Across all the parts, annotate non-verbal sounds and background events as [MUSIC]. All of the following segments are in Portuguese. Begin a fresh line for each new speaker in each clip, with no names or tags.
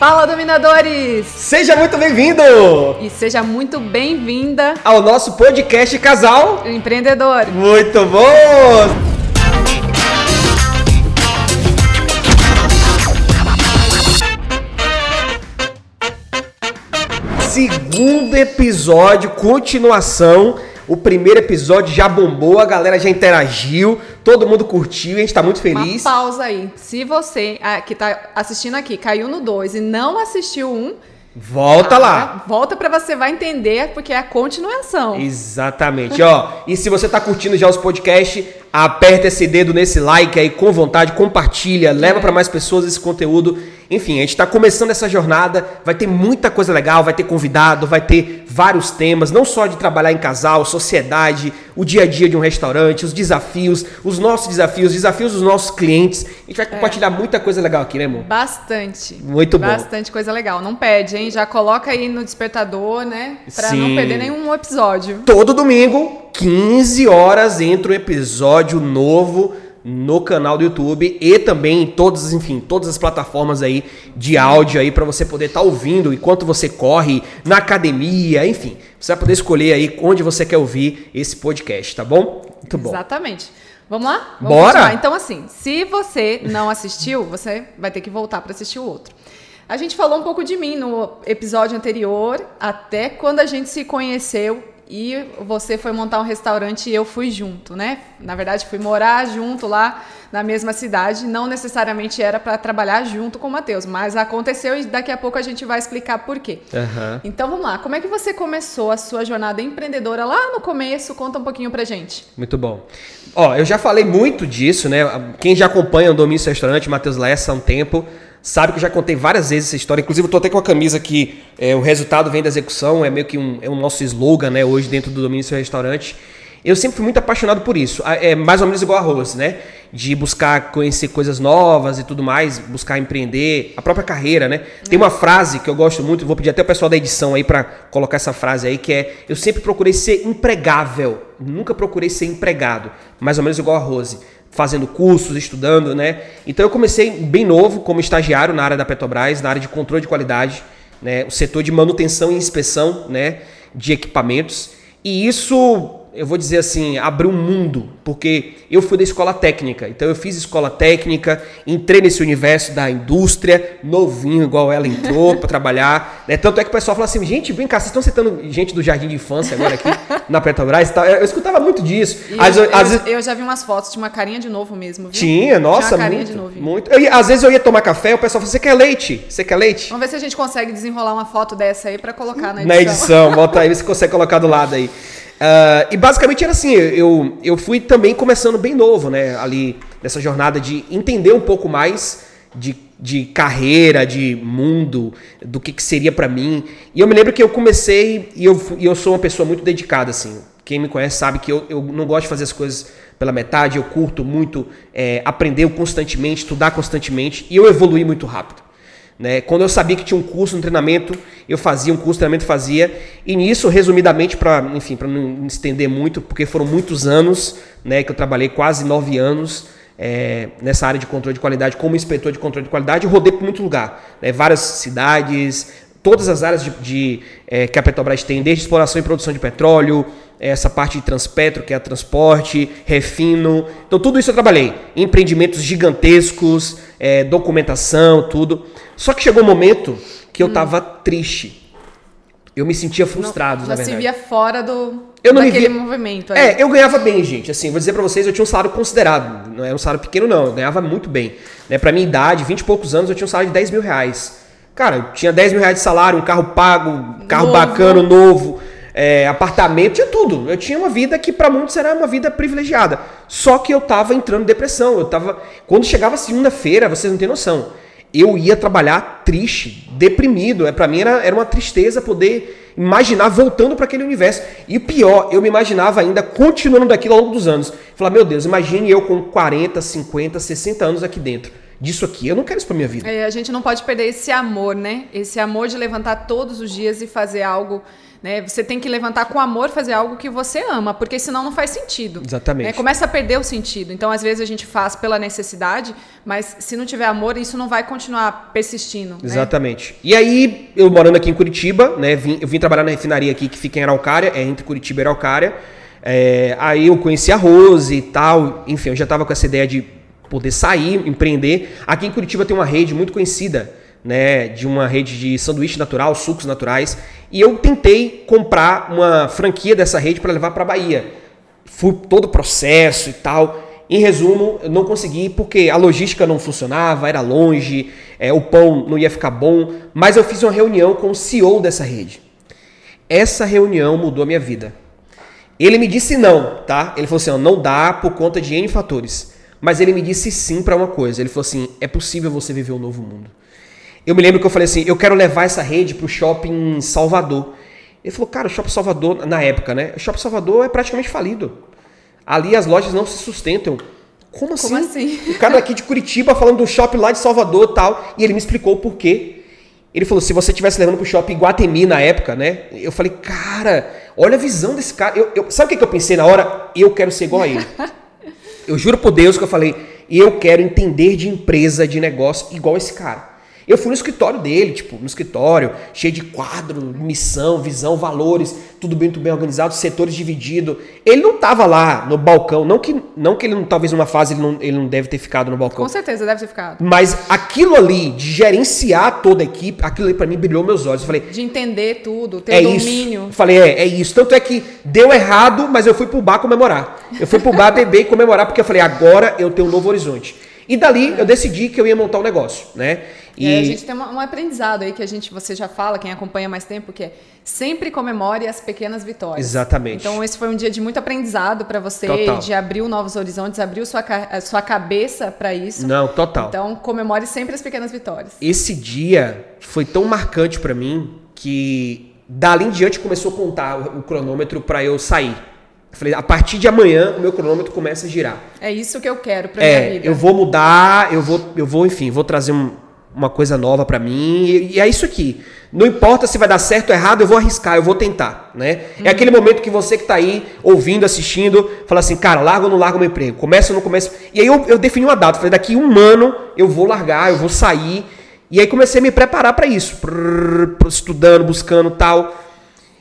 Fala, dominadores!
Seja muito bem-vindo
E seja muito bem-vinda
ao nosso podcast Casal
Empreendedor.
Muito bom! Segundo episódio, continuação. O primeiro episódio já bombou, a galera já interagiu, todo mundo curtiu e a gente tá muito feliz.
Uma pausa aí. Se você ah, que tá assistindo aqui caiu no 2 e não assistiu um,
Volta
ah,
lá.
Volta para você vai entender, porque é a continuação.
Exatamente, ó. E se você tá curtindo já os podcasts, aperta esse dedo nesse like aí com vontade, compartilha, leva
É.
para mais pessoas esse conteúdo. Enfim, a gente tá começando essa jornada, vai ter muita coisa legal, vai ter convidado, vai ter vários temas, não só de trabalhar em casal, sociedade, o dia a dia de um restaurante, os desafios, os nossos desafios, os desafios dos nossos clientes. A gente vai compartilhar muita coisa legal aqui, né, amor?
Bastante.
Muito bom.
Bastante coisa legal. Não perde, hein? Já coloca aí no despertador, né? Pra
Sim.
não perder nenhum episódio.
Todo domingo, 15 horas, entra um episódio novo no canal do YouTube e também em todas, enfim, todas as plataformas aí de áudio aí para você poder estar ouvindo enquanto você corre na academia, enfim. Você vai poder escolher aí onde você quer ouvir esse podcast, tá bom? Muito bom.
Exatamente. Vamos lá? Vamos
Bora?
continuar. Então, assim, se você não assistiu, você vai ter que voltar para assistir o outro. A gente falou um pouco de mim no episódio anterior, até quando a gente se conheceu e você foi montar um restaurante e eu fui junto, né? Na verdade, fui morar junto lá na mesma cidade. Não necessariamente era para trabalhar junto com o Matheus, mas aconteceu e daqui a pouco a gente vai explicar por quê.
Aham.
Então vamos lá, como é que você começou a sua jornada empreendedora lá no começo? Conta um pouquinho pra gente.
Muito bom. Ó, eu já falei muito disso, né? Quem já acompanha o Domínio Restaurante, Matheus Lessa, há um tempo, sabe que eu já contei várias vezes essa história. Inclusive, eu tô até com a camisa que é, o resultado vem da execução, é meio que um, é o nosso slogan, né? Hoje dentro do Domínio Seu Restaurante. Eu sempre fui muito apaixonado por isso. Ah, É mais ou menos igual a Rose, né? De buscar conhecer coisas novas e tudo mais, buscar empreender, a própria carreira, né? Tem uma frase que eu gosto muito, vou pedir até o pessoal da edição aí pra colocar essa frase aí, que é: Eu sempre procurei ser empregável, nunca procurei ser empregado. Mais ou menos igual a Rose fazendo cursos, estudando, né? Então eu comecei bem novo como estagiário na área da Petrobras, na área de controle de qualidade, né? O setor de manutenção e inspeção, né? De equipamentos. E isso, eu vou dizer assim, abriu um mundo, porque eu fui da escola técnica. Então eu fiz escola técnica, entrei nesse universo da indústria, novinho igual ela entrou para trabalhar, né? Tanto é que o pessoal fala assim: "Gente, vem cá, vocês estão citando gente do jardim de infância agora aqui na Petrobras?" e tal. Eu, eu escutava muito disso. Às-
eu,
às
eu-
vezes-
eu já vi umas fotos de uma carinha de novo mesmo, viu?
tinha, nossa,
Tinha uma carinha
muito,
de novo.
muito. Eu às vezes eu ia tomar café, o pessoal falou: "Você quer leite? Você quer leite?"
Vamos ver se a gente consegue desenrolar uma foto dessa aí pra colocar na edição.
Na edição, bota aí, se consegue colocar do lado aí. Ah, e basicamente era assim, eu, eu fui também começando bem novo, né? Ali nessa jornada de entender um pouco mais de, de carreira, de mundo, do que, que seria pra mim. E eu me lembro que eu comecei, e eu, e eu sou uma pessoa muito dedicada, assim. Quem me conhece sabe que eu, eu não gosto de fazer as coisas pela metade, eu curto muito é, aprender constantemente, estudar constantemente, e eu evoluí muito rápido. Né? Quando eu sabia que tinha um curso, um treinamento, eu fazia um curso, treinamento fazia. E nisso, resumidamente, para enfim, para não estender muito, porque foram muitos anos, né, que eu trabalhei quase nove anos é, nessa área de controle de qualidade como inspetor de controle de qualidade, rodei por muito lugar, né, várias cidades, todas as áreas de, de, é, que a Petrobras tem, desde exploração e produção de petróleo, essa parte de transpetro, que é transporte, refino. Então, tudo isso eu trabalhei. Empreendimentos gigantescos, é, documentação, tudo. Só que chegou um momento que eu tava triste. Eu me sentia frustrado,
Hum. Não,
na
já se
verdade.
via fora do
Eu não me
daquele
via-
movimento. aí.
É, eu ganhava bem, gente. Assim, vou dizer pra vocês, eu tinha um salário considerado. Não era um salário pequeno, não. Eu ganhava muito bem. Né, pra minha idade, 20 e poucos anos, eu tinha um salário de 10 mil reais. Cara, tinha 10 mil reais de salário, um carro pago, carro
Novo.
bacana, novo, é, apartamento, tinha tudo. Eu tinha uma vida que pra muitos era uma vida privilegiada. Só que eu tava entrando em depressão. Eu tava. Quando chegava segunda-feira, vocês não têm noção. Eu ia trabalhar triste, deprimido. É, para mim era, era uma tristeza poder imaginar voltando para aquele universo. E o pior, eu me imaginava ainda continuando daquilo ao longo dos anos. Falar, meu Deus, imagine eu com 40, 50, 60 anos aqui dentro. Disso aqui. Eu não quero isso pra minha vida.
É, a gente não pode perder esse amor, né? Esse amor de levantar todos os dias e fazer algo. Né? Você tem que levantar com amor, fazer algo que você ama, porque senão não faz sentido.
Exatamente.
Né? Começa a perder o sentido. Então, às vezes, a gente faz pela necessidade, mas se não tiver amor, isso não vai continuar persistindo. né?
Exatamente. E aí, eu morando aqui em Curitiba, né? vim- eu vim trabalhar na refinaria aqui que fica em Araucária, é entre Curitiba e Araucária. É, aí eu conheci a Rose e tal. Enfim, eu já tava com essa ideia de poder sair, empreender. Aqui em Curitiba tem uma rede muito conhecida, né? De uma rede de sanduíche natural, sucos naturais. E eu tentei comprar uma franquia dessa rede para levar para Bahia. Fui todo o processo e tal. Em resumo, eu não consegui porque a logística não funcionava, era longe, é, o pão não ia ficar bom. Mas eu fiz uma reunião com o CEO dessa rede. Essa reunião mudou a minha vida. Ele me disse não, tá? Ele falou assim, não dá por conta de N fatores. Mas ele me disse sim para uma coisa. Ele falou assim, é possível você viver um novo mundo. Eu me lembro que eu falei assim, eu quero levar essa rede pro shopping em Salvador. Ele falou, cara, o Shopping Salvador, na época, né? O Shopping Salvador é praticamente falido. Ali as lojas não se sustentam. Como assim?
Como assim?
O cara daqui de Curitiba falando do shopping lá de Salvador e tal. E ele me explicou o porquê. Ele falou, se você estivesse levando pro shopping Guatemi na época, né? Eu falei, cara, olha a visão desse cara. Eu, eu- sabe o que que eu pensei na hora? Eu quero ser igual a ele. [LAUGHS] Eu juro por Deus que eu falei, eu quero entender de empresa, de negócio, igual esse cara. Eu fui no escritório dele, tipo, no escritório, cheio de quadro, missão, visão, valores, tudo bem, tudo bem organizado, setores divididos. Ele não tava lá no balcão, não que, não que ele não, talvez numa fase ele não, ele não deve ter ficado no balcão.
Com certeza, deve ter ficado.
Mas aquilo ali, de gerenciar toda a equipe, aquilo ali pra mim brilhou meus olhos. Eu falei,
De entender tudo, ter
é
domínio.
isso. Falei, é, é isso. Tanto é que deu errado, mas eu fui pro bar comemorar. Eu fui pro bar beber e comemorar, porque eu falei, agora eu tenho um novo horizonte. E dali eu decidi que eu ia montar um negócio, né?
E aí a gente tem um aprendizado aí que a gente, você já fala, quem acompanha mais tempo, que é sempre comemore as pequenas vitórias.
Exatamente.
Então esse foi um dia de muito aprendizado para você,
Total.
de abrir novos horizontes, abriu sua, sua cabeça para isso.
Não, total.
Então comemore sempre as pequenas vitórias.
Esse dia foi tão marcante pra mim que dali em diante começou a contar o, o cronômetro pra eu sair. Eu falei, a partir de amanhã o meu cronômetro começa a girar.
É isso que eu quero para minha
É,
vida.
eu vou mudar, eu vou, eu vou, enfim, vou trazer um- uma coisa nova pra mim e, e é isso aqui. Não importa se vai dar certo ou errado, eu vou arriscar, eu vou tentar, né? É aquele momento que você que tá aí ouvindo, assistindo, fala assim, cara, larga ou não larga o meu emprego? Começa ou não começa? E aí eu, eu defini uma data, falei, daqui um ano eu vou largar, eu vou sair. E aí comecei a me preparar pra isso, Prrr, estudando, buscando tal.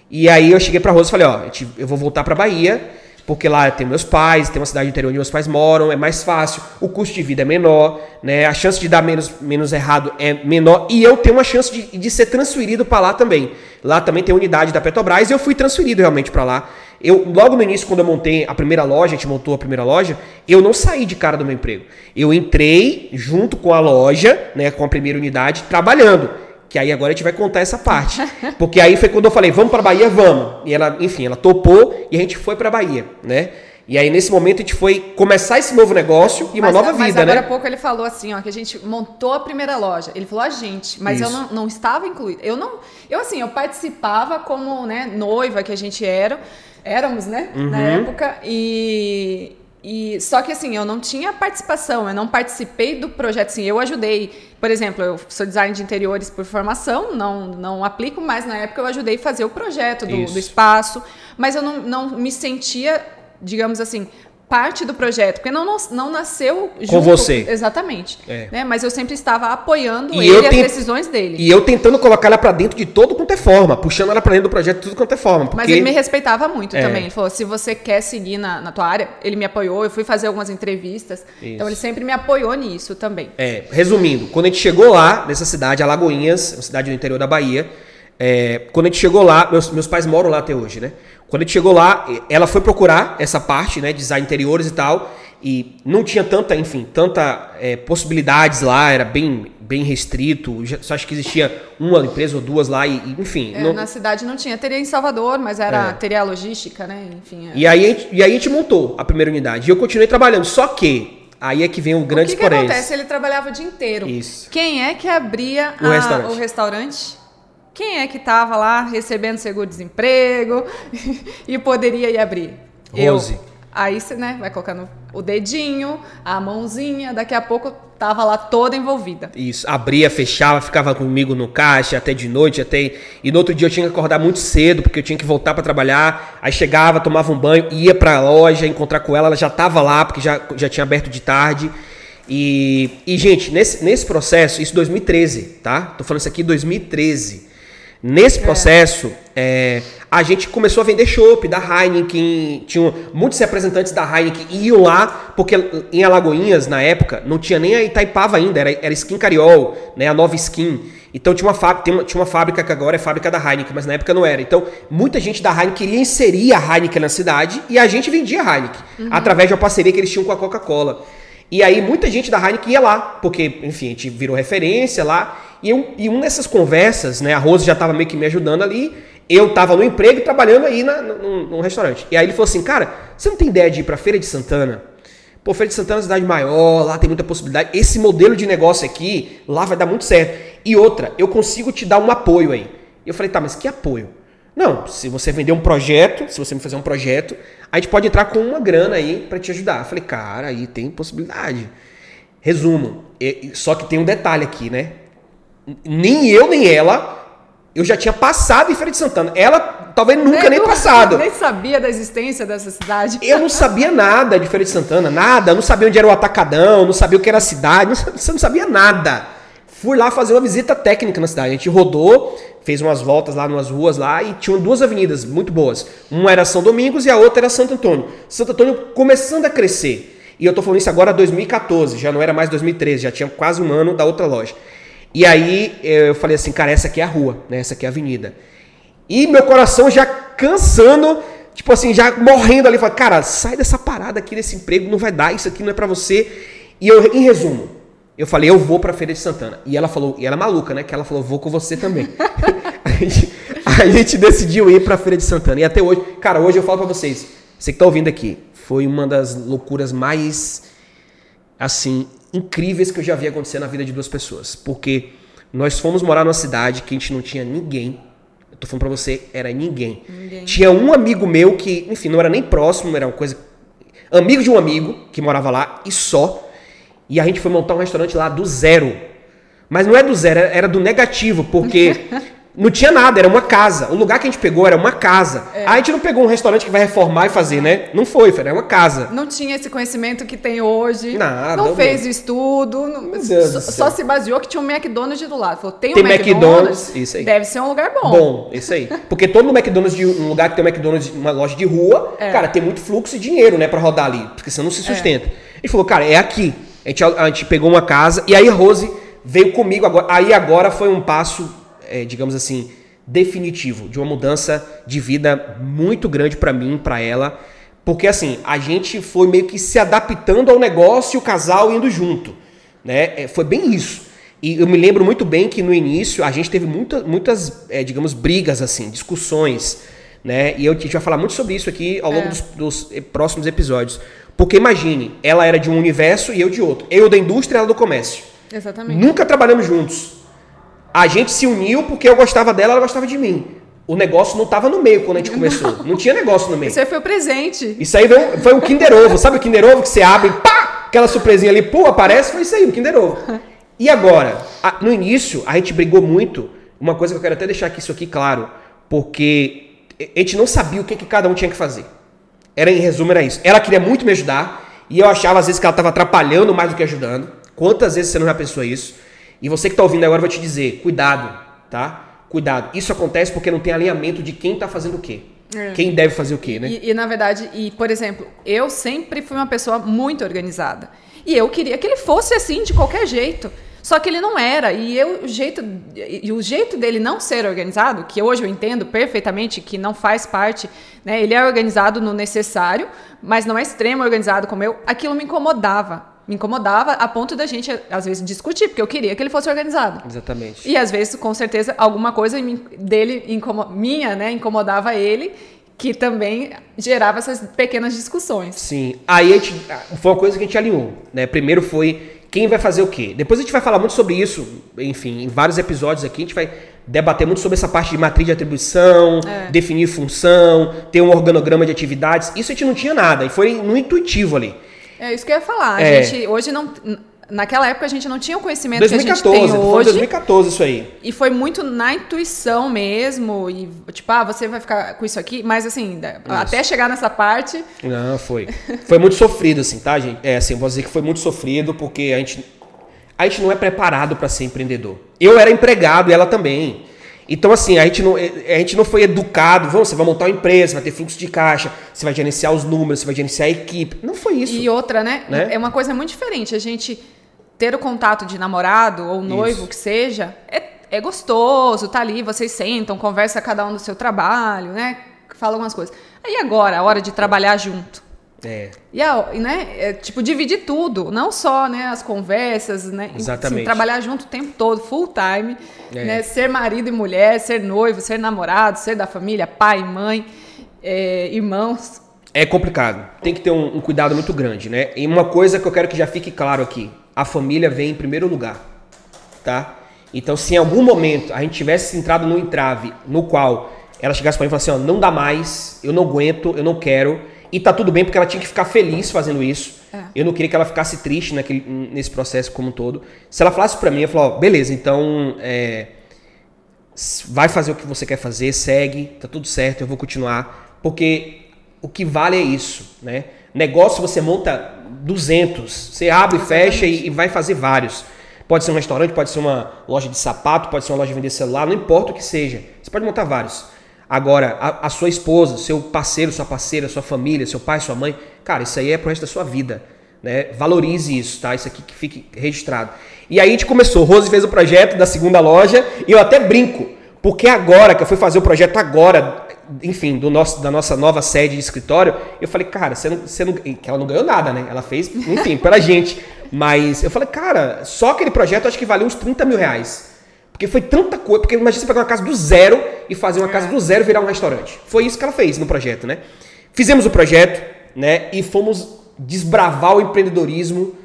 E aí eu cheguei pra Rosa e falei, ó, eu vou voltar pra Bahia, porque lá tem meus pais, tem uma cidade interior onde meus pais moram, é mais fácil, o custo de vida é menor, né? A chance de dar menos, menos errado é menor e eu tenho uma chance de, de ser transferido pra lá também. Lá também tem unidade da Petrobras e eu fui transferido realmente pra lá. Eu logo no início quando eu montei a primeira loja, a gente montou a primeira loja, eu não saí de cara do meu emprego. Eu entrei junto com a loja, né, com a primeira unidade, trabalhando. Que aí agora a gente vai contar essa parte. [LAUGHS] Porque aí foi quando eu falei, vamos pra Bahia, vamos. E ela, enfim, ela topou e a gente foi pra Bahia, né? E aí nesse momento a gente foi começar esse novo negócio e uma
Mas-
nova
mas
vida,
agora há
né?
pouco ele falou assim, ó, que a gente montou a primeira loja. Ele falou a gente, mas eu
Isso.
não, não estava incluída. Eu não, eu assim, eu participava como, né, noiva que a gente era, éramos, né, na
Uhum.
época e e só que assim, eu não tinha participação, eu não participei do projeto assim, eu ajudei. Por exemplo, eu sou design de interiores por formação, não não aplico, mas na época eu ajudei a fazer o projeto do, do espaço, mas eu não, não me sentia, digamos assim, parte do projeto, porque não, não nasceu junto,
você.
Exatamente.
É.
Né? Mas eu sempre estava apoiando
E
ele as decisões dele.
E eu tentando colocar ela pra dentro de todo quanto é forma, puxando ela pra dentro do projeto de tudo quanto é forma. Porque...
Mas ele me respeitava muito
É.
também. Ele falou: se você quer seguir na, na tua área, ele me apoiou. Eu fui fazer algumas entrevistas. Então ele sempre me apoiou nisso também.
É, resumindo, quando a gente chegou lá, nessa cidade, Alagoinhas, uma cidade do interior da Bahia, é, quando a gente chegou lá, meus, meus pais moram lá até hoje, né? Quando a gente chegou lá, ela foi procurar essa parte, né, design interiores e tal, e não tinha tanta, enfim, tanta eh, possibilidades lá, era bem, bem restrito, já- só acho que existia uma empresa ou duas lá, e, e, enfim.
É,
não-
Na cidade não tinha. Teria em Salvador, mas era,
É.
teria a logística, né? Enfim. é.
E aí, a gente- e aí a gente montou a primeira unidade, e eu continuei trabalhando, só que, aí é que vem o grande
o que, que
porém.
acontece? Ele trabalhava o dia inteiro.
Isso.
Quem é que abria
O
a-
restaurante.
o restaurante? Quem é que estava lá recebendo seguro-desemprego [LAUGHS] e poderia ir abrir?
Rose.
Aí você, né, vai colocando o dedinho, a mãozinha, daqui a pouco tava lá toda envolvida.
Isso, abria, fechava, ficava comigo no caixa até de noite, até e no outro dia eu tinha que acordar muito cedo porque eu tinha que voltar para trabalhar. Aí chegava, tomava um banho, ia para a loja encontrar com ela, ela já tava lá porque já, já tinha aberto de tarde. E, e gente, nesse, nesse processo, isso 2013, tá? Tô falando isso aqui 2013. Nesse processo, é. É, a gente começou a vender chopp da Heineken. Tinham muitos representantes da Heineken iam lá, porque em Alagoinhas, na época, não tinha nem a Itaipava ainda, era, era Skin Cariol, né, a nova Skin. Então tinha uma, fábrica, uma, tinha uma fábrica que agora é fábrica da Heineken, mas na época não era. Então muita gente da Heineken queria inserir a Heineken na cidade e a gente vendia a Heineken, uhum. através de uma parceria que eles tinham com a Coca-Cola. E aí muita gente da Heineken ia lá, porque, enfim, a gente virou referência lá. E, eu, e uma dessas conversas, né, a Rose já estava meio que me ajudando ali, eu estava no emprego e trabalhando aí na, num, num, restaurante. E aí ele falou assim, cara, você não tem ideia de ir para Feira de Santana? Pô, Feira de Santana é uma cidade maior, lá tem muita possibilidade. Esse modelo de negócio aqui, lá vai dar muito certo. E outra, eu consigo te dar um apoio aí. Eu falei, tá, mas que apoio? Não, se você vender um projeto, se você me fazer um projeto, a gente pode entrar com uma grana aí para te ajudar. Eu falei, cara, aí tem possibilidade. Resumo, só que tem um detalhe aqui, né? Nem eu nem ela eu já tinha passado em Feira de Santana. Ela talvez nunca nem, nem passado.
Nem sabia da existência dessa cidade.
Eu não sabia nada de Feira de Santana, nada. Eu não sabia onde era o Atacadão, não sabia o que era a cidade, você não sabia nada. Fui lá fazer uma visita técnica na cidade. A gente rodou, fez umas voltas lá numas ruas lá e tinham duas avenidas muito boas. Uma era São Domingos e a outra era Santo Antônio. Santo Antônio começando a crescer. E eu tô falando isso agora 2014, já não era mais 2013, já tinha quase um ano da outra loja. E aí eu falei assim, cara, essa aqui é a rua, né? Essa aqui é a avenida. E meu coração já cansando, tipo assim, já morrendo ali, falei, cara, sai dessa parada aqui desse emprego, não vai dar, isso aqui não é para você. E eu, em resumo, eu falei, eu vou pra Feira de Santana. E ela falou, e ela é maluca, né? Que ela falou, vou com você também. [LAUGHS] a, gente, a gente decidiu ir pra Feira de Santana. E até hoje, cara, hoje eu falo pra vocês, você que tá ouvindo aqui, foi uma das loucuras mais, assim, incríveis que eu já vi acontecer na vida de duas pessoas. Porque nós fomos morar numa cidade que a gente não tinha ninguém. Eu tô falando pra você, era ninguém. ninguém. Tinha um amigo meu que, enfim, não era nem próximo, era uma coisa. Amigo de um amigo que morava lá e só. E a gente foi montar um restaurante lá do zero. Mas não é do zero, era do negativo, porque [LAUGHS] Não tinha nada, era uma casa. O lugar que a gente pegou era uma casa. É. a gente não pegou um restaurante que vai reformar e fazer, né? Não foi, era uma casa.
Não tinha esse conhecimento que tem hoje. Nada. Não fez o estudo. Não, só, só, se baseou que tinha um McDonald's do lado. Falou, tem um tem McDonald's, McDonald's,
isso aí.
deve ser um lugar bom.
Bom, isso aí. Porque todo McDonald's, de um lugar que tem um McDonald's, uma loja de rua, é. cara, tem muito fluxo e dinheiro, né, pra rodar ali. Porque senão não se sustenta. É. Ele falou, cara, é aqui. A gente, a gente pegou uma casa e aí a Rose veio comigo agora. Aí agora foi um passo, é, digamos assim definitivo, de uma mudança de vida muito grande para mim, para ela, porque assim, a gente foi meio que se adaptando ao negócio e o casal indo junto, né? É, foi bem isso. E eu me lembro muito bem que no início a gente teve muita, muitas, é, digamos, brigas assim, discussões, né? E eu, a gente vai falar muito sobre isso aqui ao longo é. dos, dos, próximos episódios. Porque imagine, ela era de um universo e eu de outro. Eu da indústria, ela do comércio.
Exatamente.
Nunca trabalhamos juntos. A gente se uniu porque eu gostava dela, ela gostava de mim. O negócio não estava no meio quando a gente começou. Não, [LAUGHS] não tinha negócio no meio.
Isso aí foi o presente.
Isso aí foi, foi o Kinder Ovo. Sabe o Kinder Ovo que você abre, pá! Aquela surpresinha ali, pô, aparece? Foi isso aí, o Kinder Ovo. E agora? A, no início, a gente brigou muito. Uma coisa que eu quero até deixar aqui, isso aqui claro. Porque a gente não sabia o que, que cada um tinha que fazer. Era, em resumo, era isso. Ela queria muito me ajudar. E eu achava, às vezes, que ela estava atrapalhando mais do que ajudando. Quantas vezes você não já pensou isso? E você que está ouvindo agora vai te dizer, cuidado, tá? Cuidado. Isso acontece porque não tem alinhamento de quem está fazendo o quê. É. Quem deve fazer o quê, né?
E, e, na verdade, e por exemplo, eu sempre fui uma pessoa muito organizada. E eu queria que ele fosse assim de qualquer jeito. Só que ele não era. E eu, o jeito e o jeito dele não ser organizado, que hoje eu entendo perfeitamente que não faz parte, né? Ele é organizado no necessário, mas não é extremo organizado como eu. Aquilo me incomodava me incomodava a ponto da gente, às vezes, discutir, porque eu queria que ele fosse organizado.
Exatamente.
E às vezes, com certeza, alguma coisa dele, minha, né, incomodava ele, que também gerava essas pequenas discussões.
Sim. Aí a gente, foi uma coisa que a gente alinhou, né? Primeiro foi quem vai fazer o quê. Depois a gente vai falar muito sobre isso, enfim, em vários episódios aqui, a gente vai debater muito sobre essa parte de matriz de atribuição,
É.
definir função, ter um organograma de atividades. Isso a gente não tinha nada, e foi no intuitivo ali.
É isso que eu ia falar. A
É.
gente hoje não. Naquela época a gente não tinha o conhecimento que a
2014,
gente tem hoje.
2014 isso aí.
E foi muito na intuição mesmo. E, tipo, ah, você vai ficar com isso aqui. Mas assim, da- até chegar nessa parte.
Não, foi. [LAUGHS] Foi muito sofrido, assim, tá, gente? É, assim, vou dizer que foi muito sofrido porque a gente, a gente não é preparado para ser empreendedor. Eu era empregado e ela também. Então, assim, a gente não, a gente não foi educado. Vamos, você vai montar uma empresa, vai ter fluxo de caixa, você vai gerenciar os números, você vai gerenciar a equipe. Não foi isso.
E outra, né?
Né?
É uma coisa muito diferente. A gente ter o contato de namorado ou noivo,
Isso.
que seja, é, é gostoso, tá ali, vocês sentam, conversa cada um do seu trabalho, né? Fala algumas coisas. Aí agora, a hora de trabalhar junto.
É.
E a, né, é, tipo, dividir tudo, não só né, as conversas, né?
Exatamente.
assim, trabalhar junto o tempo todo, full time,
É.
né? Ser marido e mulher, ser noivo, ser namorado, ser da família, pai, mãe, é, irmãos.
É complicado. Tem que ter um, um cuidado muito grande, né? E uma coisa que eu quero que já fique claro aqui: a família vem em primeiro lugar, tá? Então, se em algum momento a gente tivesse entrado num entrave no qual ela chegasse pra mim e falasse assim: ó, não dá mais, eu não aguento, eu não quero, e tá tudo bem porque ela tinha que ficar feliz fazendo isso.
É.
Eu não queria que ela ficasse triste naquele, nesse processo como um todo. Se ela falasse pra mim, eu falava: ó, beleza, então é, vai fazer o que você quer fazer, segue, tá tudo certo, eu vou continuar, porque o que vale é isso, né? Negócio você monta 200, você abre, fecha e, e vai fazer vários. Pode ser um restaurante, pode ser uma loja de sapato, pode ser uma loja de vender celular, não importa o que seja, você pode montar vários. Agora, a, a sua esposa, seu parceiro, sua parceira, sua família, seu pai, sua mãe, cara, isso aí é pro resto da sua vida. Né? Valorize isso, tá? Isso aqui que fique registrado. E aí a gente começou. Rose fez o projeto da segunda loja e eu até brinco, porque agora que eu fui fazer o projeto agora, enfim, do nosso, da nossa nova sede de escritório, eu falei, cara, você não, você não, que ela não ganhou nada, né? Ela fez, enfim, pela [LAUGHS] gente. Mas eu falei, cara, só aquele projeto acho que valia uns 30 mil reais. Porque foi tanta coisa. Porque imagina você pegar uma casa do zero e fazer uma casa do zero virar um restaurante. Foi isso que ela fez no projeto, né? Fizemos o projeto, né? E fomos desbravar o empreendedorismo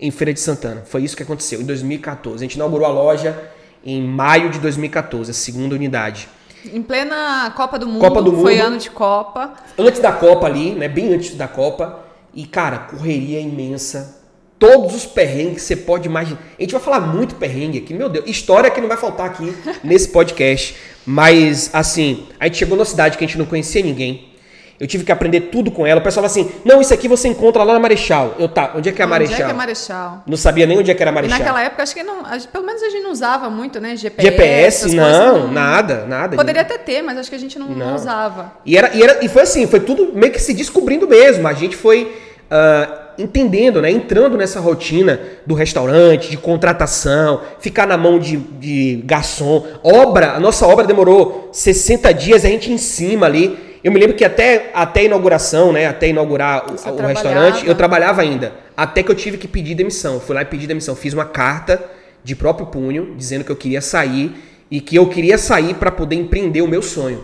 em Feira de Santana. Foi isso que aconteceu em 2014. A gente inaugurou a loja em maio de 2014, a segunda unidade.
Em plena Copa do Mundo,
Copa do
foi
Mundo.
ano de Copa.
Antes da Copa ali, né? Bem antes da Copa. E, cara, correria imensa. Todos os perrengues que você pode imaginar. A gente vai falar muito perrengue aqui, meu Deus. História que não vai faltar aqui [LAUGHS] nesse podcast. Mas, assim, a gente chegou numa cidade que a gente não conhecia ninguém. Eu tive que aprender tudo com ela. O pessoal fala assim: não, isso aqui você encontra lá na Marechal. Eu, tá, onde é que é a Marechal?
Onde é que é Marechal?
Não sabia nem onde é que era a
E
Marechal.
naquela época, acho que não, pelo menos a gente não usava muito, né? GPS.
GPS, não,
coisas,
nada, nada.
Poderia até ter, mas acho que a gente não, não
Não.
usava.
E, era, e, era, e foi assim, foi tudo meio que se descobrindo mesmo. A gente foi ah, entendendo, né? Entrando nessa rotina do restaurante, de contratação, ficar na mão de, de garçom. Obra, a nossa obra demorou 60 dias, a gente em cima ali. Eu me lembro que até, até a inauguração, né? Até inaugurar o, o restaurante, eu trabalhava ainda. Até que eu tive que pedir demissão. Fui lá e pedi demissão. Fiz uma carta de próprio punho, dizendo que eu queria sair e que eu queria sair para poder empreender o meu sonho.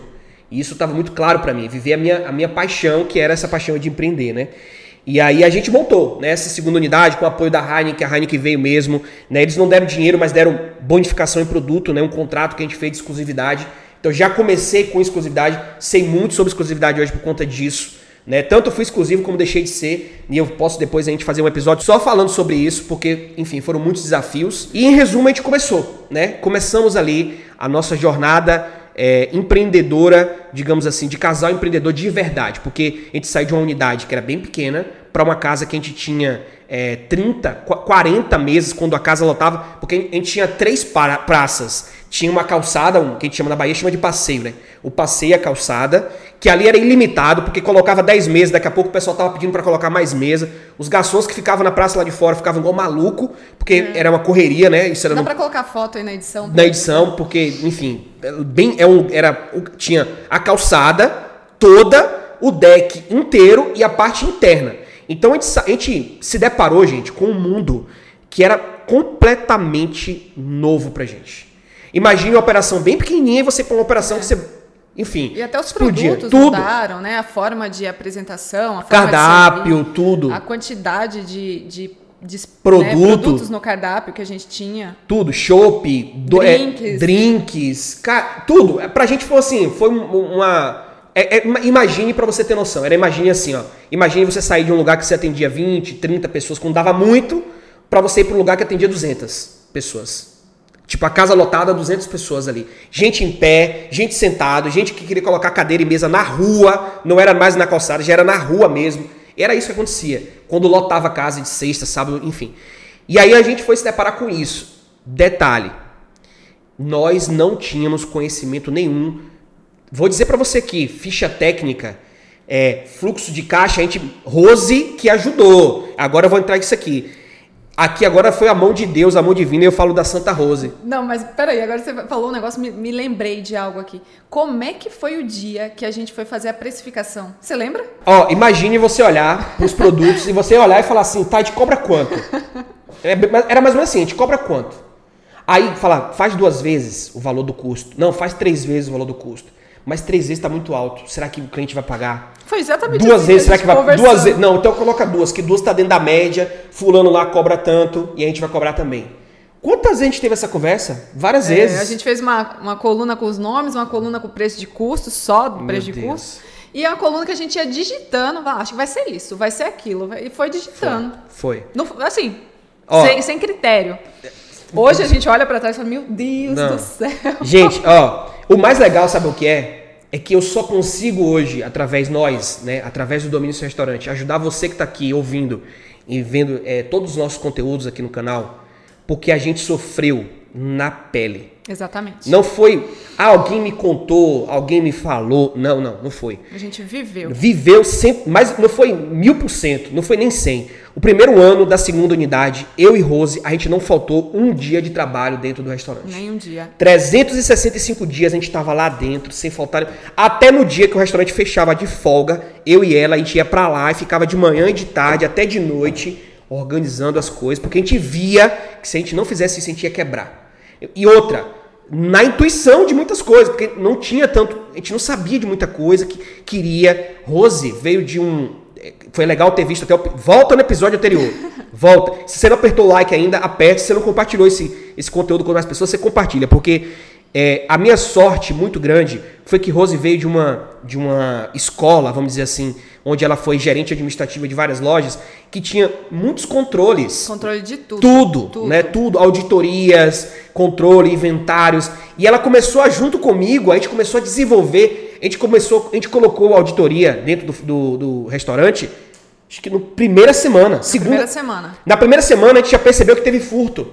E isso estava muito claro para mim, viver a minha, a minha paixão, que era essa paixão de empreender, né? E aí a gente montou né, essa segunda unidade com o apoio da Heineken, a Heineken veio mesmo. Né, eles não deram dinheiro, mas deram bonificação em produto, né, um contrato que a gente fez de exclusividade. Então já comecei com exclusividade, sei muito sobre exclusividade hoje por conta disso. Né? Tanto fui exclusivo como deixei de ser. E eu posso depois a gente fazer um episódio só falando sobre isso, porque, enfim, foram muitos desafios. E em resumo, a gente começou, né? Começamos ali a nossa jornada é, empreendedora, digamos assim, de casal empreendedor de verdade, porque a gente saiu de uma unidade que era bem pequena para uma casa que a gente tinha é, 30, qu- 40 meses quando a casa lotava, porque a gente tinha três para- praças. Tinha uma calçada, um, que a gente chama na Bahia, chama de passeio, né? O passeio a calçada, que ali era ilimitado, porque colocava 10 mesas, daqui a pouco o pessoal tava pedindo para colocar mais mesa. Os garçons que ficavam na praça lá de fora ficavam igual maluco, porque era uma correria, né? Isso era
Dá
no
pra colocar foto aí na edição?
na edição, porque, enfim, bem, é um, era, tinha a calçada toda, o deck inteiro e a parte interna. Então a gente, a gente se deparou, gente, com um mundo que era completamente novo pra gente. Imagine uma operação bem pequenininha e você põe uma operação que você, enfim,
E até os
explodia.
produtos
tudo.
mudaram, né? A forma de apresentação, a forma de
Cardápio,
servir,
tudo.
a quantidade de, de de
Produto.
né, produtos no cardápio que a gente tinha.
Tudo, chopp, é,
Drinks.
drinks, ca- tudo. É, Pra gente foi assim, foi um- uma. é- é, ima- imagine pra você ter noção. Era imagine assim, ó. Imagine você sair de um lugar que você atendia 20, 30 pessoas, quando dava muito, pra você ir pra um lugar que atendia 200 pessoas. Tipo, a casa lotada, 200 pessoas ali. Gente em pé, gente sentado, gente que queria colocar cadeira e mesa na rua, não era mais na calçada, já era na rua mesmo. Era isso que acontecia. Quando lotava a casa de sexta, sábado, enfim. E aí a gente foi se deparar com isso. Detalhe: nós não tínhamos conhecimento nenhum. Vou dizer pra você aqui, ficha técnica, é, fluxo de caixa, a gente Rose que ajudou. Agora eu vou entrar nisso aqui. Aqui agora foi a mão de Deus, a mão divina, e eu falo da Santa Rose.
Não, mas peraí, agora você falou um negócio, me, me lembrei de algo aqui. Como é que foi o dia que a gente foi fazer a precificação? Você lembra?
Ó, imagine você olhar pros produtos e você olhar e falar assim, tá, gente cobra quanto? É, Era mais ou menos assim, a gente cobra quanto? Aí falar, faz duas vezes o valor do custo. Não, faz três vezes o valor do custo. Mas três vezes tá muito alto. Será que o cliente vai pagar?
Foi exatamente
Duas
assim
vezes, será que vai?
conversando.
Duas vezes. Não, então coloca duas, que duas tá dentro da média, fulano lá cobra tanto e a gente vai cobrar também. Quantas vezes a gente teve essa conversa? Várias
É,
vezes.
a gente fez uma, uma coluna com os nomes, uma coluna com o preço de custo, só do
Meu
preço de
Deus.
custo. E uma coluna que a gente ia digitando, vai, acho que vai ser isso, vai ser aquilo. E foi digitando.
Foi.
No- assim,
Ó.
sem, sem critério. Hoje a gente olha pra trás e fala, meu Deus
Não.
do céu.
Gente, ó, o mais legal, sabe o que é? É que eu só consigo hoje, através nós, né, através do Domínio Seu Restaurante, ajudar você que tá aqui ouvindo e vendo é, todos os nossos conteúdos aqui no canal, porque a gente sofreu na pele.
Exatamente.
Não foi, ah, alguém me contou, alguém me falou. Não, não, não foi.
A gente viveu.
Viveu sempre, mas não foi mil por cento, não foi nem cem. O primeiro ano da segunda unidade, eu e Rose, a gente não faltou um dia de trabalho dentro do restaurante.
Nem um dia.
365 dias a gente estava lá dentro, sem faltar. Até no dia que o restaurante fechava de folga, eu e ela, a gente ia pra lá e ficava de manhã e de tarde, até de noite, organizando as coisas, porque a gente via que se a gente não fizesse isso, a gente ia quebrar. E outra, na intuição de muitas coisas, porque não tinha tanto. A gente não sabia de muita coisa que queria. Rose veio de um. Foi legal ter visto até o. Volta no episódio anterior. [LAUGHS] Volta. Se você não apertou o like ainda, aperte. Se você não compartilhou esse, esse conteúdo com mais pessoas, você compartilha. Porque é, a minha sorte muito grande foi que Rose veio de uma, de uma escola, vamos dizer assim, onde ela foi gerente administrativa de várias lojas, que tinha muitos controles.
Controle de tudo.
Tudo,
Tudo.
né? Tudo, auditorias, controle, inventários. E ela começou a, junto comigo, a gente começou a desenvolver, a gente começou, a gente colocou a auditoria dentro do, do, do restaurante, acho que na primeira semana. Segunda,
Primeira semana.
na primeira semana a gente já percebeu que teve furto.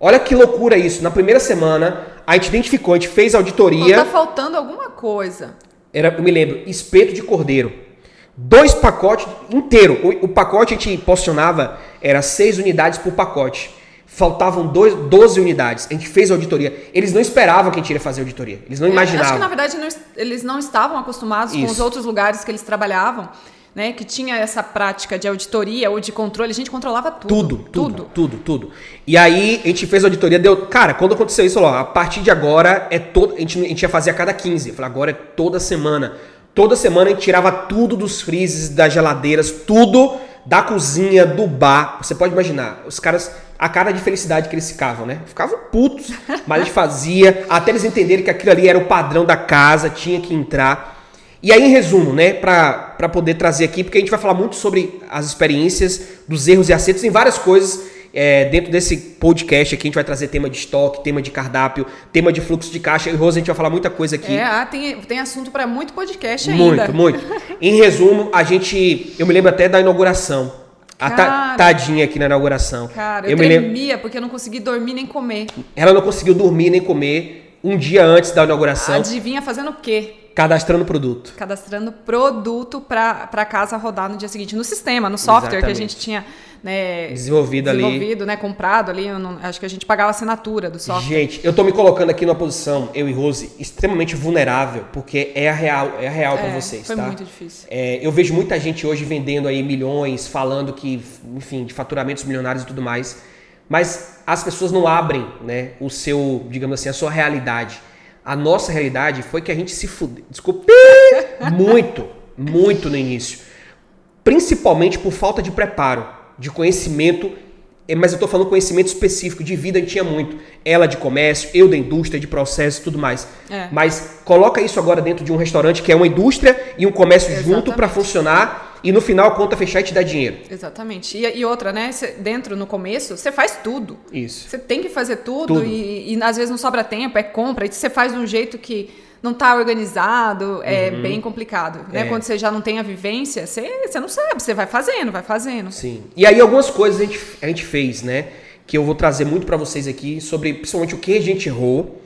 Olha que loucura isso. Na primeira semana, a gente identificou, a gente fez auditoria.
tá faltando alguma coisa.
Era, eu me lembro, espeto de cordeiro. Dois pacotes inteiro. O, o pacote a gente posicionava, era seis unidades por pacote. Faltavam dois, 12 unidades. A gente fez a auditoria. Eles não esperavam que a gente iria fazer a auditoria. Eles não
É,
imaginavam.
Acho que na verdade não es- eles não estavam acostumados com
Isso.
os outros lugares que eles trabalhavam, né? Que tinha essa prática de auditoria ou de controle. A gente controlava tudo.
Tudo, tudo, tudo, tudo. E aí a gente fez a auditoria, deu. Cara, quando aconteceu isso, falou, ó, a partir de agora é todo. A gente, a gente ia fazer a cada 15. Eu falei, agora é toda semana. Toda semana a gente tirava tudo dos freezes, das geladeiras, tudo da cozinha, do bar. Você pode imaginar, os caras, a cara de felicidade que eles ficavam, né? Ficavam putos, [LAUGHS] mas a gente fazia, até eles entenderem que aquilo ali era o padrão da casa, tinha que entrar. E aí, em resumo, né, pra, pra poder trazer aqui, porque a gente vai falar muito sobre as experiências, dos erros e acertos em várias coisas. É, dentro desse podcast aqui, a gente vai trazer tema de estoque, tema de cardápio, tema de fluxo de caixa. E Rose, a gente vai falar muita coisa aqui.
É, ah, tem, tem assunto para muito podcast
Muito,
ainda.
muito. Em resumo, a gente. Eu me lembro até da inauguração. A ta- tadinha aqui na inauguração.
Cara, eu,
eu me lembro.
tremia porque eu não consegui dormir nem comer.
Ela não conseguiu dormir nem comer um dia antes da inauguração,
Adivinha fazendo o quê?
Cadastrando produto.
Cadastrando produto para casa rodar no dia seguinte. No sistema, no software que a
Exatamente.
gente tinha né,
Desenvolvido ali.
desenvolvido, né, comprado ali. não- acho que a gente pagava a assinatura do software.
Gente, eu tô me colocando aqui numa posição, eu e Rose, extremamente vulnerável, porque é a real, é a real
É,
vocês,
foi
tá?
muito difícil.
É, eu vejo muita gente hoje vendendo aí milhões, falando que, enfim, de faturamentos milionários e tudo mais, mas as pessoas não abrem, né, o seu, digamos assim, a sua realidade. A nossa realidade foi que a gente se fudeu, desculpa, [LAUGHS] muito, muito no início. Principalmente por falta de preparo, de conhecimento é, mas eu tô falando conhecimento específico de vida, a gente tinha muito. Ela de comércio, eu da indústria, de processo e tudo mais.
É.
Mas coloca isso agora dentro de um restaurante que é uma indústria e um comércio junto
Exatamente.
para funcionar e no final a conta fechar e te dar dinheiro.
Exatamente. E, e outra, né? cê- dentro, no começo, você faz tudo.
Isso.
Você tem que fazer tudo,
Tudo.
E, e às vezes não sobra tempo, é compra, e você faz de um jeito que não está organizado, é bem complicado. Né?
É.
Quando você já não tem a vivência, você, você não sabe, você vai fazendo, vai fazendo.
Sim. E aí algumas coisas a gente, a gente fez, né? Que eu vou trazer muito para vocês aqui sobre principalmente o que a gente errou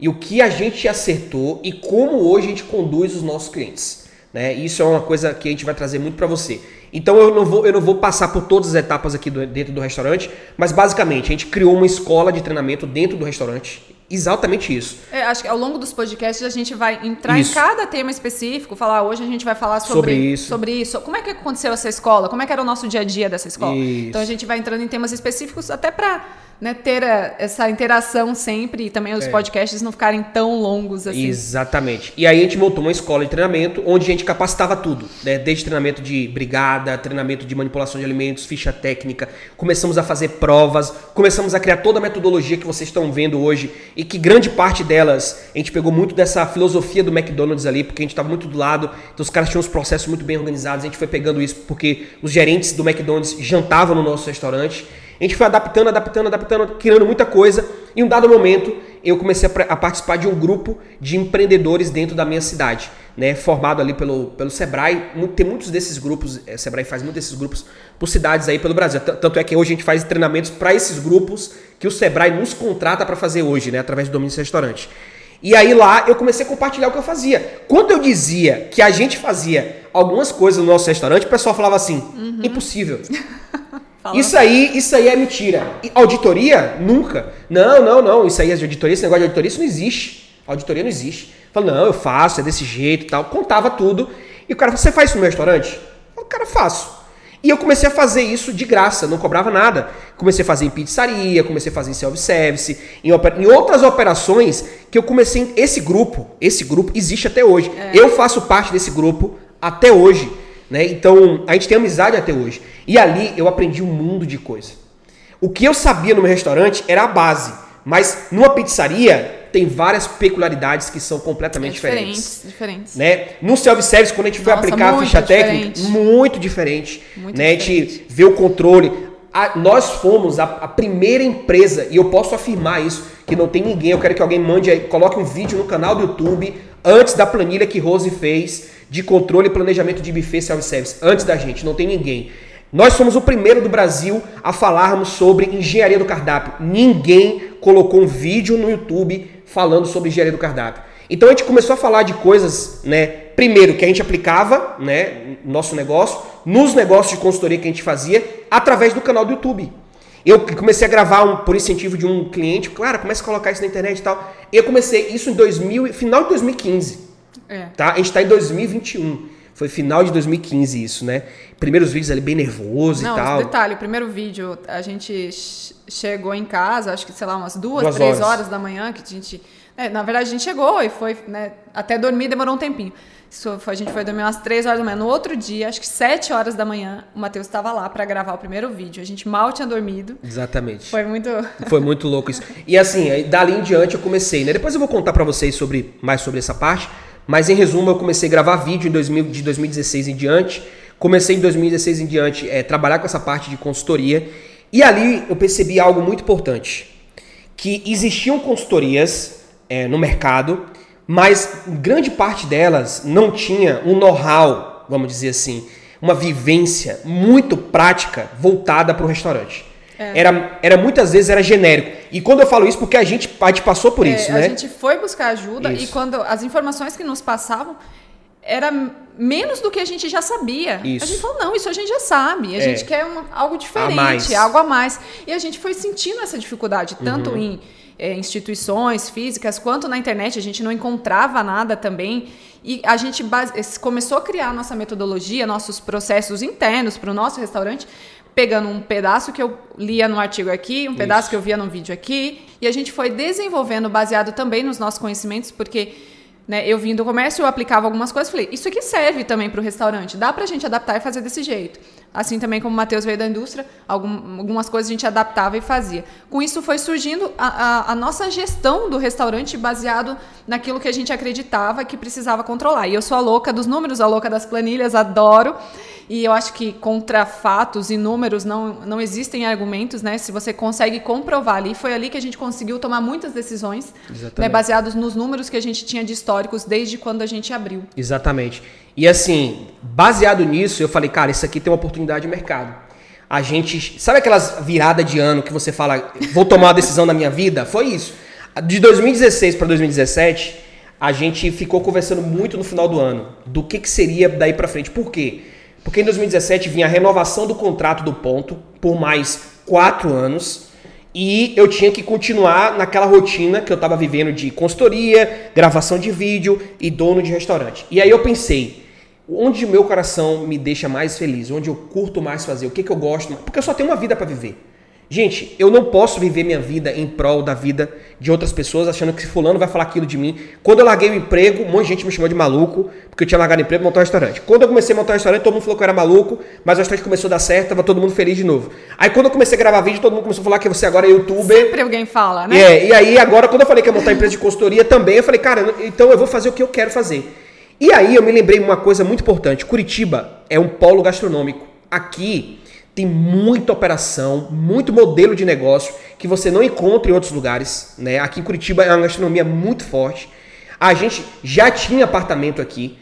e o que a gente acertou e como hoje a gente conduz os nossos clientes. Né? Isso é uma coisa que a gente vai trazer muito para você. Então eu não, vou, eu não vou passar por todas as etapas aqui do- dentro do restaurante, mas basicamente a gente criou uma escola de treinamento dentro do restaurante. Exatamente isso.
É, acho que ao longo dos podcasts a gente vai entrar
Isso.
em cada tema específico, falar hoje a gente vai falar sobre,
Sobre isso.
sobre isso. Como é que aconteceu essa escola? Como é que era o nosso dia a dia dessa escola?
Isso.
Então a gente vai entrando em temas específicos até para né, ter a- essa interação sempre e também os
É.
podcasts não ficarem tão longos assim.
Exatamente. E aí a gente montou uma escola de treinamento onde a gente capacitava tudo, né? Desde treinamento de brigada, treinamento de manipulação de alimentos, ficha técnica. Começamos a fazer provas, começamos a criar toda a metodologia que vocês estão vendo hoje e que grande parte delas a gente pegou muito dessa filosofia do McDonald's ali, porque a gente estava muito do lado, então os caras tinham os processos muito bem organizados. A gente foi pegando isso porque os gerentes do McDonald's jantavam no nosso restaurante. A gente foi adaptando, adaptando, adaptando, criando muita coisa. E em um dado momento, eu comecei a, a participar de um grupo de empreendedores dentro da minha cidade, né? Formado ali pelo, pelo Sebrae. Tem muitos desses grupos, eh, Sebrae faz muitos desses grupos por cidades aí pelo Brasil. Tanto é que hoje a gente faz treinamentos para esses grupos que o Sebrae nos contrata para fazer hoje, né? Através do domínio restaurante. E aí lá eu comecei a compartilhar o que eu fazia. Quando eu dizia que a gente fazia algumas coisas no nosso restaurante, o pessoal falava assim: impossível. [LAUGHS] Isso aí, isso aí é mentira. E auditoria? Nunca. Não, não, não. Isso aí é de auditoria, esse negócio de auditoria, isso não existe. Auditoria não existe. Fala, não, eu faço, é desse jeito e tal. Contava tudo. E o cara, você faz isso no meu restaurante? Eu falo, cara, faço. E eu comecei a fazer isso de graça, não cobrava nada. Comecei a fazer em pizzaria, comecei a fazer em self-service, em, em outras operações que eu comecei. Esse grupo, esse grupo existe até hoje. Eu faço parte desse grupo até hoje. Né? Então, a gente tem amizade até hoje. E ali eu aprendi um mundo de coisa. O que eu sabia no meu restaurante era a base, mas numa pizzaria tem várias peculiaridades que são completamente
É
diferentes.
diferentes, diferentes.
Né? No self-service, quando a gente foi
Nossa,
aplicar a ficha
diferente.
técnica, muito diferente.
Muito
né? A gente vê o controle. A- nós fomos a, a primeira empresa, e eu posso afirmar isso, que não tem ninguém. Eu quero que alguém mande aí, coloque um vídeo no canal do YouTube antes da planilha que Rose fez de controle e planejamento de buffet self-service. Antes da gente, não tem ninguém. Nós somos o primeiro do Brasil a falarmos sobre engenharia do cardápio. Ninguém colocou um vídeo no YouTube falando sobre engenharia do cardápio. Então a gente começou a falar de coisas, né? Primeiro que a gente aplicava, né, no nosso negócio, nos negócios de consultoria que a gente fazia através do canal do YouTube. Eu comecei a gravar um, por incentivo de um cliente, claro, comece a colocar isso na internet e tal. Eu comecei isso em 2000, final de 2015.
É.
Tá? A gente tá em 2021. Foi final de 2015 isso, né? Primeiros vídeos ali bem nervoso
Não,
e tal.
detalhe, o primeiro vídeo, a gente ch- chegou em casa, acho que, sei lá, umas duas,
Duas
três
horas.
horas. da manhã, que a gente... é, na verdade, a gente chegou e foi, né, até dormir demorou um tempinho. Isso foi- a gente foi dormir umas três horas da manhã. No outro dia, acho que sete horas da manhã, o Matheus estava lá para gravar o primeiro vídeo. A gente mal tinha dormido.
Exatamente.
Foi muito... [LAUGHS]
Foi muito louco isso. E assim, dali em diante eu comecei, né? Depois eu vou contar pra vocês sobre mais sobre essa parte, mas em resumo eu comecei a gravar vídeo em 2000, de 2016 em diante. Comecei em 2016 em diante é, trabalhar com essa parte de consultoria e ali eu percebi algo muito importante, que existiam consultorias é, no mercado, mas grande parte delas não tinha um know-how, vamos dizer assim, uma vivência muito prática voltada para o restaurante. Era, era muitas vezes era genérico. E quando eu falo isso, porque a gente, a gente passou por
É,
isso,
a
né?
gente foi buscar ajuda e
Isso.
quando as informações que nos passavam era menos do que a gente já sabia.
Isso.
A gente falou, não, isso a gente já sabe. A
É.
gente quer uma- algo diferente,
mais.
algo a mais. E a gente foi sentindo essa dificuldade, tanto
Uhum.
em é, instituições físicas quanto na internet. A gente não encontrava nada também. E a gente base- começou a criar nossa metodologia, nossos processos internos para o nosso restaurante, pegando um pedaço que eu lia no artigo aqui, um pedaço
Isso.
que eu via num vídeo aqui, e a gente foi desenvolvendo baseado também nos nossos conhecimentos, porque né, eu vim do comércio, eu aplicava algumas coisas, falei, isso aqui serve também para o restaurante, dá para a gente adaptar e fazer desse jeito. assim também como o Matheus veio da indústria, algum, algumas coisas a gente adaptava e fazia. Com isso foi surgindo a, a, a, nossa gestão do restaurante baseado naquilo que a gente acreditava que precisava controlar. E eu sou a louca dos números, a louca das planilhas, adoro. E eu acho que contra fatos e números não, não existem argumentos, né? Se você consegue comprovar ali, foi ali que a gente conseguiu tomar muitas decisões, né, baseados nos números que a gente tinha de históricos desde quando a gente abriu.
Exatamente. E assim, baseado nisso, eu falei, cara, isso aqui tem uma oportunidade de mercado. A gente. Sabe aquelas viradas de ano que você fala, vou tomar uma decisão na minha vida? Foi isso. De 2016 para 2017, a gente ficou conversando muito no final do ano do que, que seria daí para frente. Por quê? Porque em 2017 vinha a renovação do contrato do ponto por mais quatro anos e eu tinha que continuar naquela rotina que eu estava vivendo de consultoria, gravação de vídeo e dono de restaurante. E aí eu pensei, onde meu coração me deixa mais feliz, onde eu curto mais fazer, o que, que eu gosto, porque eu só tenho uma vida para viver. Gente, eu não posso viver minha vida em prol da vida de outras pessoas, achando que fulano vai falar aquilo de mim. Quando eu larguei o emprego, um monte de gente me chamou de maluco, porque eu tinha largado o emprego e montar um restaurante. Quando eu comecei a montar um restaurante, todo mundo falou que eu era maluco, mas o restaurante começou a dar certo, tava todo mundo feliz de novo. Aí quando eu comecei a gravar vídeo, todo mundo começou a falar que você agora é youtuber.
Sempre alguém fala, né?
É, e aí agora quando eu falei que ia montar empresa de consultoria também, eu falei, cara, então eu vou fazer o que eu quero fazer. E aí eu me lembrei de uma coisa muito importante. Curitiba é um polo gastronômico. Aqui tem muita operação, muito modelo de negócio que você não encontra em outros lugares. Né? Aqui em Curitiba é uma gastronomia muito forte. A gente já tinha apartamento aqui.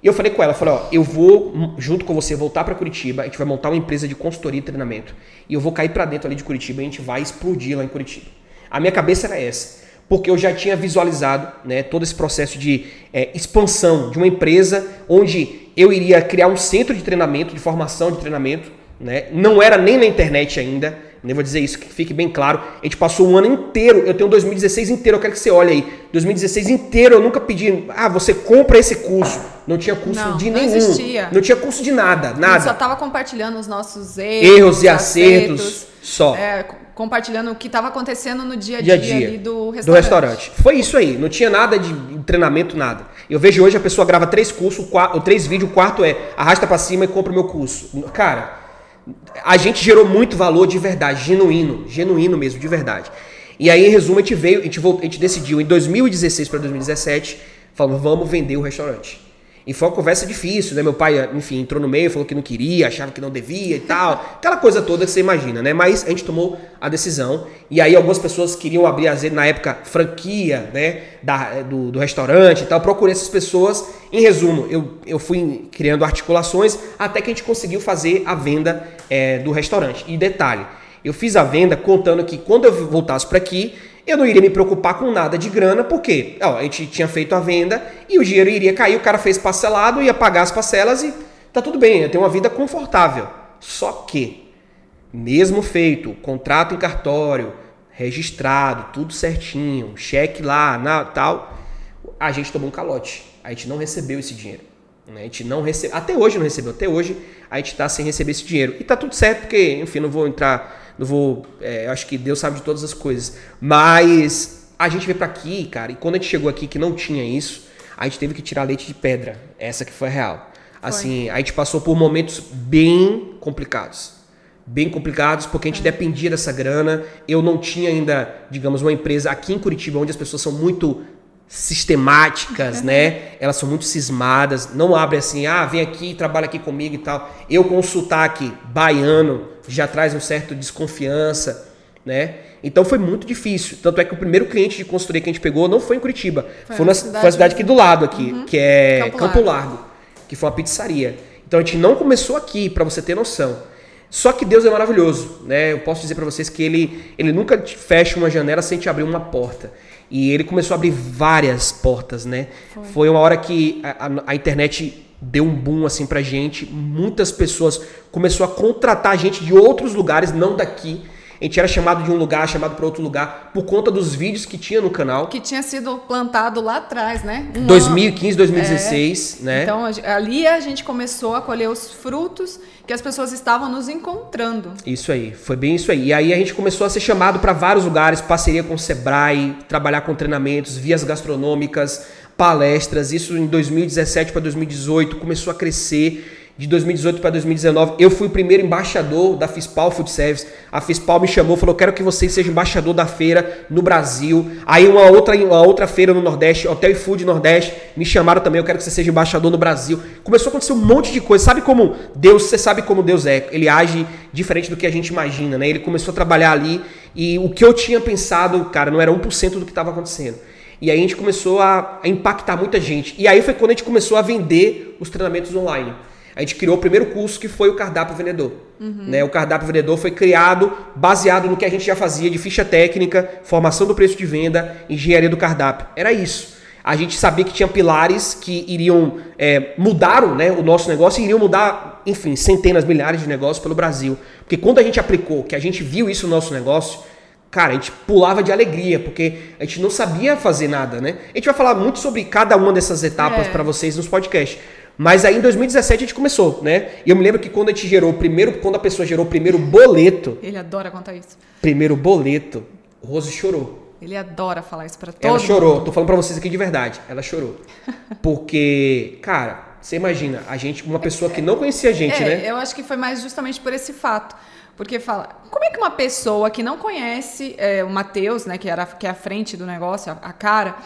E eu falei com ela, falei, ó, eu vou junto com você voltar para Curitiba, a gente vai montar uma empresa de consultoria e treinamento. E eu vou cair para dentro ali de Curitiba e a gente vai explodir lá em Curitiba. A minha cabeça era essa, porque eu já tinha visualizado né, todo esse processo de é, expansão de uma empresa onde eu iria criar um centro de treinamento, de formação de treinamento, né? Não era nem na internet ainda, nem vou dizer isso, que fique bem claro. A gente passou um ano inteiro, eu tenho 2016 inteiro, eu quero que você olhe aí. 2016 inteiro eu nunca pedi, ah, você compra esse curso. Não tinha curso
não,
de
não
nenhum.
Existia.
Não tinha curso de nada, nada. Gente
só estava compartilhando os nossos erros,
erros e acertos, acertos só.
É, compartilhando o que estava acontecendo no dia a dia, dia, dia do, restaurante.
do restaurante. Foi isso aí, não tinha nada de treinamento, nada. Eu vejo hoje a pessoa grava três cursos, quatro, três vídeos, o quarto é arrasta para cima e compra o meu curso. Cara, a gente gerou muito valor de verdade, genuíno, genuíno mesmo, de verdade. E aí, em resumo, a gente veio, a gente, voltou, a gente decidiu em 2016 para 2017, falando, vamos vender o restaurante. E foi uma conversa difícil, né? Meu pai, enfim, entrou no meio, falou que não queria, achava que não devia e tal. [LAUGHS] Aquela coisa toda que você imagina, né? Mas a gente tomou a decisão. E aí algumas pessoas queriam abrir, às vezes, na época, franquia, né? Da, do, do restaurante e tal. procurei essas pessoas. Em resumo, eu, eu fui criando articulações até que a gente conseguiu fazer a venda é, do restaurante. E detalhe, eu fiz a venda contando que quando eu voltasse para aqui, eu não iria me preocupar com nada de grana, porque ó, a gente tinha feito a venda e o dinheiro iria cair, o cara fez parcelado, ia pagar as parcelas e tá tudo bem, eu tenho uma vida confortável. Só que, mesmo feito, contrato em cartório, registrado, tudo certinho, cheque lá, na, tal, a gente tomou um calote. A gente não recebeu esse dinheiro. Né? A gente não recebeu, até hoje não recebeu, até hoje a gente está sem receber esse dinheiro. E tá tudo certo, porque, enfim, não vou entrar não vou. É, acho que Deus sabe de todas as coisas. Mas a gente veio para aqui, cara, e quando a gente chegou aqui que não tinha isso, a gente teve que tirar leite de pedra. Essa que foi a real. Assim, foi. a gente passou por momentos bem complicados. Bem complicados, porque a gente é. dependia dessa grana. Eu não tinha ainda, digamos, uma empresa aqui em Curitiba onde as pessoas são muito sistemáticas, né? Elas são muito cismadas, não abre assim, ah, vem aqui, trabalha aqui comigo e tal. Eu com sotaque baiano já traz um certo desconfiança, né? Então foi muito difícil. Tanto é que o primeiro cliente de consultoria que a gente pegou não foi em Curitiba, foi, foi na cidade, foi cidade aqui do lado aqui, uhum. que é Campo, Campo Largo. Largo, que foi uma pizzaria. Então a gente não começou aqui, para você ter noção. Só que Deus é maravilhoso, né? Eu posso dizer para vocês que ele, ele nunca fecha uma janela sem te abrir uma porta. E ele começou a abrir várias portas, né? Foi, Foi uma hora que a, a, a, internet deu um boom assim pra gente. Muitas pessoas começou a contratar gente de outros lugares, não daqui. A gente era chamado de um lugar, chamado para outro lugar, por conta dos vídeos que tinha no canal.
Que tinha sido plantado lá atrás, né?
Um 2015, 2016, é. né?
Então ali a gente começou a colher os frutos que as pessoas estavam nos encontrando.
Isso aí, foi bem isso aí. E aí a gente começou a ser chamado para vários lugares, parceria com o Sebrae, trabalhar com treinamentos, vias gastronômicas, palestras. Isso em 2017 para 2018 começou a crescer de 2018 para 2019, eu fui o primeiro embaixador da Fispal Food Service. A Fispal me chamou, falou: "Quero que você seja embaixador da feira no Brasil". Aí uma outra uma outra feira no Nordeste, Hotel e Food Nordeste, me chamaram também, eu quero que você seja embaixador no Brasil. Começou a acontecer um monte de coisa. Sabe como Deus, você sabe como Deus é? Ele age diferente do que a gente imagina, né? Ele começou a trabalhar ali e o que eu tinha pensado, cara, não era 1% do que estava acontecendo. E aí a gente começou a, impactar muita gente. E aí foi quando a gente começou a vender os treinamentos online a gente criou o primeiro curso que foi o cardápio vendedor. Uhum. Né? O cardápio vendedor foi criado baseado no que a gente já fazia de ficha técnica, formação do preço de venda, engenharia do cardápio. Era isso. A gente sabia que tinha pilares que iriam é, mudar né, o nosso negócio e iriam mudar, enfim, centenas, milhares de negócios pelo Brasil. Porque quando a gente aplicou, que a gente viu isso no nosso negócio, cara, a gente pulava de alegria, porque a gente não sabia fazer nada, né? A gente vai falar muito sobre cada uma dessas etapas é. para vocês nos podcasts. Mas aí em 2017 a gente começou, né? E eu me lembro que quando a gente gerou o primeiro, quando a pessoa gerou o primeiro boleto.
Ele adora contar isso.
Primeiro boleto, Rose chorou.
Ele adora falar isso para todo
Ela chorou, mundo. tô falando para vocês aqui de verdade. Ela chorou. [LAUGHS] Porque, cara, você imagina, a gente, uma pessoa que não conhecia a gente,
é,
né?
Eu acho que foi mais justamente por esse fato. Porque fala, como é que uma pessoa que não conhece é, o Matheus, né, que era que é a frente do negócio, a, a cara,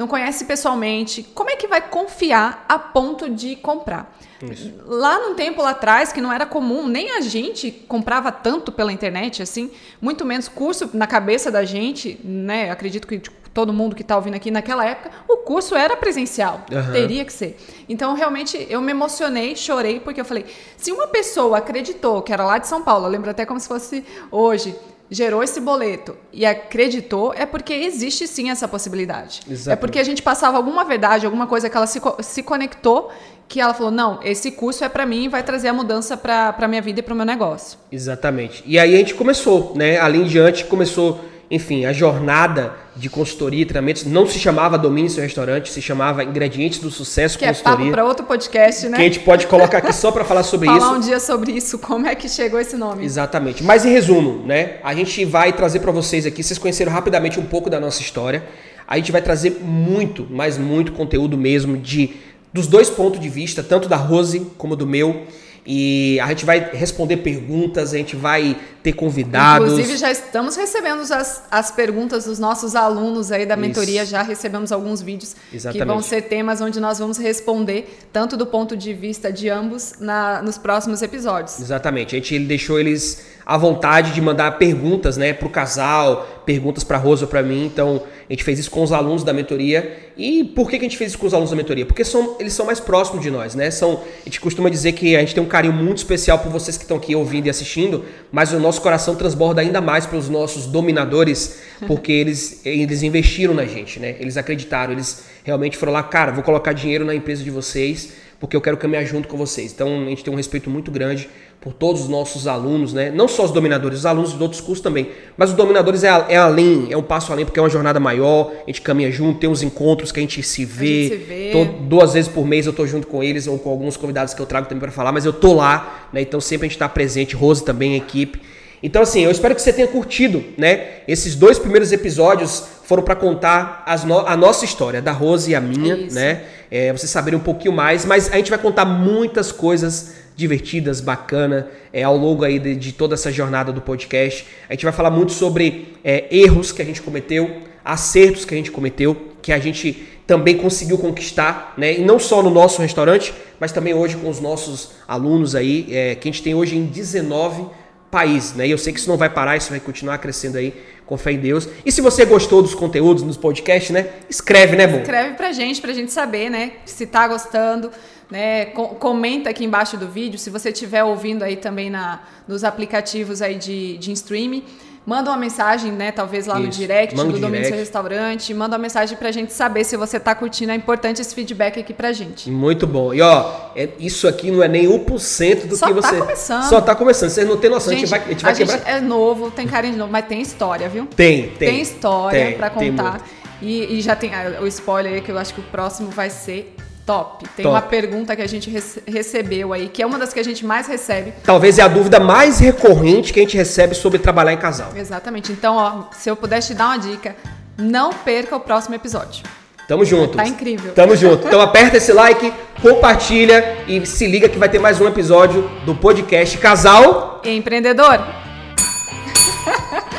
não conhece pessoalmente, como é que vai confiar a ponto de comprar? Isso. Lá num tempo lá atrás, que não era comum, nem a gente comprava tanto pela internet, assim, muito menos curso na cabeça da gente, né? Acredito que tipo, todo mundo que está ouvindo aqui naquela época, o curso era presencial, uhum. teria que ser. Então, realmente, eu me emocionei, chorei, porque eu falei, se uma pessoa acreditou que era lá de São Paulo, eu lembro até como se fosse hoje, gerou esse boleto e acreditou, é porque existe sim essa possibilidade. É porque a gente passava alguma verdade, alguma coisa que ela se, se conectou, que ela falou: não, esse curso é para mim e vai trazer a mudança para a minha vida e para o meu negócio.
Exatamente. E aí a gente começou, né? Ali em diante começou enfim, a jornada de consultoria e treinamentos não se chamava Domínio Seu Restaurante, se chamava Ingredientes do Sucesso
que
Consultoria.
Que é papo para outro podcast, né?
Que a gente pode colocar aqui só para falar sobre
falar
isso.
Falar um dia sobre isso, como é que chegou esse nome.
Exatamente. Mas em resumo, né? A gente vai trazer para vocês aqui, vocês conheceram rapidamente um pouco da nossa história. A gente vai trazer muito, mas muito conteúdo mesmo de dos dois pontos de vista, tanto da Rose como do meu. E a gente vai responder perguntas, a gente vai ter convidados.
Inclusive, já estamos recebendo as, as perguntas dos nossos alunos aí da mentoria, Isso. já recebemos alguns vídeos Exatamente. que vão ser temas onde nós vamos responder, tanto do ponto de vista de ambos, na, nos próximos episódios.
Exatamente. A gente deixou eles à vontade de mandar perguntas né, para o casal, perguntas para a Rosa para mim. Então, a gente fez isso com os alunos da mentoria. E por que, que a gente fez isso com os alunos da mentoria? Porque são, eles são mais próximos de nós, né? São, a gente costuma dizer que a gente tem um carinho muito especial por vocês que estão aqui ouvindo e assistindo, mas o nosso coração transborda ainda mais para os nossos dominadores, porque eles, eles investiram na gente, né? Eles acreditaram, eles realmente foram lá, cara, vou colocar dinheiro na empresa de vocês, porque eu quero caminhar junto com vocês. Então a gente tem um respeito muito grande por todos os nossos alunos, né? Não só os dominadores, os alunos de outros cursos também. Mas os dominadores é, é além, é um passo além, porque é uma jornada maior, a gente caminha junto, tem uns encontros que a gente se vê.
Gente se vê.
Tô, duas vezes por mês eu tô junto com eles, ou com alguns convidados que eu trago também para falar, mas eu tô lá, né? Então sempre a gente tá presente, Rose também, a equipe. Então, assim, eu espero que você tenha curtido, né? Esses dois primeiros episódios foram para contar no a nossa história, da Rose e a minha, Isso. né? É, vocês saberem um pouquinho mais, mas a gente vai contar muitas coisas divertidas, bacana, é, ao longo aí de, de, toda essa jornada do podcast. A gente vai falar muito sobre é, erros que a gente cometeu, acertos que a gente cometeu, que a gente também conseguiu conquistar, né? E não só no nosso restaurante, mas também hoje com os nossos alunos aí, é, que a gente tem hoje em 19 países, né? E eu sei que isso não vai parar, isso vai continuar crescendo aí, com fé em Deus. E se você gostou dos conteúdos nos podcasts, né? Escreve, né, bom?
Escreve pra gente, pra gente saber, né? Se tá gostando né? comenta aqui embaixo do vídeo, se você estiver ouvindo aí também na, nos aplicativos aí de, de streaming. Manda uma mensagem, né? Talvez lá Isso. no direct manda do Domínio Seu Restaurante. Manda uma mensagem pra gente saber se você tá curtindo. É importante esse feedback aqui pra gente.
Muito bom. E ó, é, isso aqui não é nem 1% do
Só
que
tá
você.
Só tá começando.
Só tá começando. Vocês não têm noção.
Gente,
a gente vai, a gente vai
a
quebrar.
Gente é novo, tem carinho de novo, mas tem história, viu?
Tem, tem.
Tem história tem, pra contar. E, e, já tem ah, o spoiler aí que eu acho que o próximo vai ser Top. Tem Top. uma pergunta que a gente rece recebeu aí, que é uma das que a gente mais recebe.
Talvez é a dúvida mais recorrente que a gente recebe sobre trabalhar em casal.
Exatamente. Então, ó, se eu pudesse te dar uma dica, não perca o próximo episódio.
Tamo junto.
Tá incrível.
Tamo junto. Então aperta esse like, compartilha e se liga que vai ter mais um episódio do podcast Casal
Empreendedor.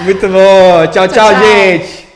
Muito bom. tchau, tchau,
Tchau, tchau.
gente.